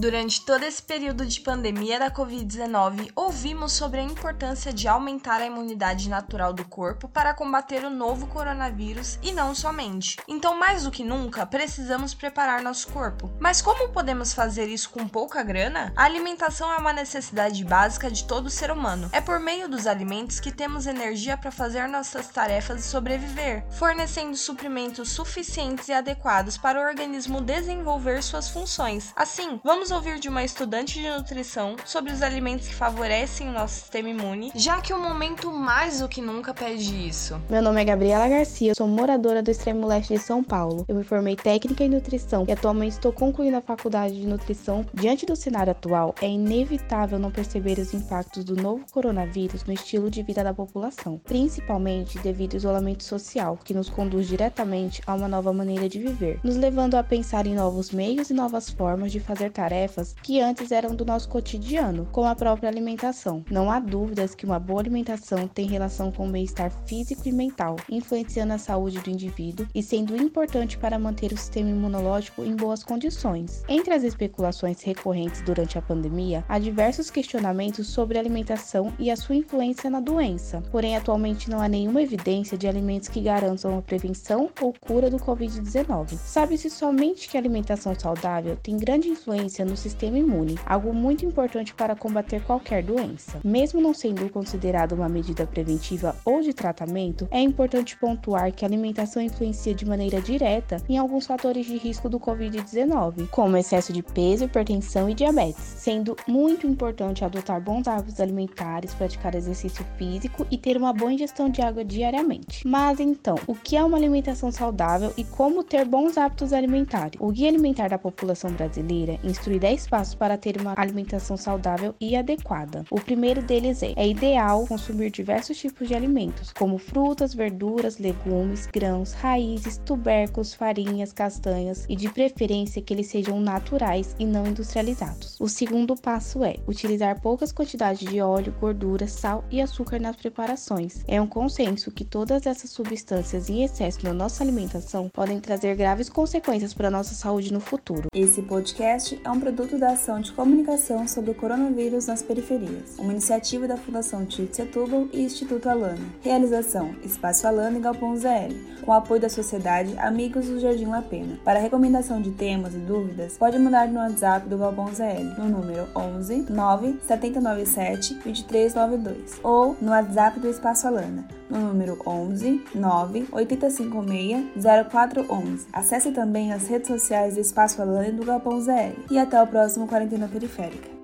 Durante todo esse período de pandemia da Covid-19, ouvimos sobre a importância de aumentar a imunidade natural do corpo para combater o novo coronavírus e não somente. Então, mais do que nunca, precisamos preparar nosso corpo. Mas como podemos fazer isso com pouca grana? A alimentação é uma necessidade básica de todo ser humano. É por meio dos alimentos que temos energia para fazer nossas tarefas e sobreviver, fornecendo suprimentos suficientes e adequados para o organismo desenvolver suas funções. Assim, vamos Vamos ouvir de uma estudante de nutrição sobre os alimentos que favorecem o nosso sistema imune, já que o momento mais do que nunca pede isso. Meu nome é Gabriela Garcia, sou moradora do extremo leste de São Paulo. Eu me formei técnica em nutrição e atualmente estou concluindo a faculdade de nutrição. Diante do cenário atual, é inevitável não perceber os impactos do novo coronavírus no estilo de vida da população, principalmente devido ao isolamento social, que nos conduz diretamente a uma nova maneira de viver, nos levando a pensar em novos meios e novas formas de fazer tarefas tarefas que antes eram do nosso cotidiano, como a própria alimentação. Não há dúvidas que uma boa alimentação tem relação com o bem-estar físico e mental, influenciando a saúde do indivíduo e sendo importante para manter o sistema imunológico em boas condições. Entre as especulações recorrentes durante a pandemia, há diversos questionamentos sobre a alimentação e a sua influência na doença. Porém, atualmente não há nenhuma evidência de alimentos que garantam a prevenção ou cura do Covid-19. Sabe-se somente que a alimentação saudável tem grande influência no sistema imune, algo muito importante para combater qualquer doença. Mesmo não sendo considerado uma medida preventiva ou de tratamento, é importante pontuar que a alimentação influencia de maneira direta em alguns fatores de risco do Covid-19, como excesso de peso, hipertensão e diabetes, sendo muito importante adotar bons hábitos alimentares, praticar exercício físico e ter uma boa ingestão de água diariamente. Mas então, o que é uma alimentação saudável e como ter bons hábitos alimentares? O Guia Alimentar da População Brasileira instrui 10 passos para ter uma alimentação saudável e adequada. O primeiro deles é: é ideal consumir diversos tipos de alimentos, como frutas, verduras, legumes, grãos, raízes, tubérculos, farinhas, castanhas e de preferência que eles sejam naturais e não industrializados. O segundo passo é utilizar poucas quantidades de óleo, gordura, sal e açúcar nas preparações. É um consenso que todas essas substâncias em excesso na nossa alimentação podem trazer graves consequências para a nossa saúde no futuro. Esse podcast é um produto da Ação de Comunicação sobre o Coronavírus nas Periferias, uma iniciativa da Fundação Tite Setúbal e Instituto Alana. Realização: Espaço Alana e Galpão ZL, com apoio da Sociedade Amigos do Jardim La Pena. Para recomendação de temas e dúvidas, pode mandar no WhatsApp do Galpão ZL, no número 11 9 797 2392, ou no WhatsApp do Espaço Alana, no número 11 9 856 0411. Acesse também as redes sociais do Espaço Alana e do Galpão ZL. E até o próximo Quarentena Periférica.